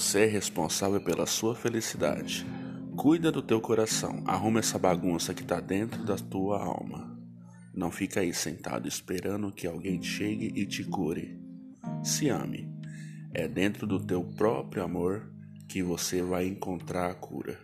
Você é responsável pela sua felicidade. Cuida do teu coração. Arruma essa bagunça que está dentro da tua alma. Não fica aí sentado esperando que alguém chegue e te cure. Se ame. É dentro do teu próprio amor que você vai encontrar a cura.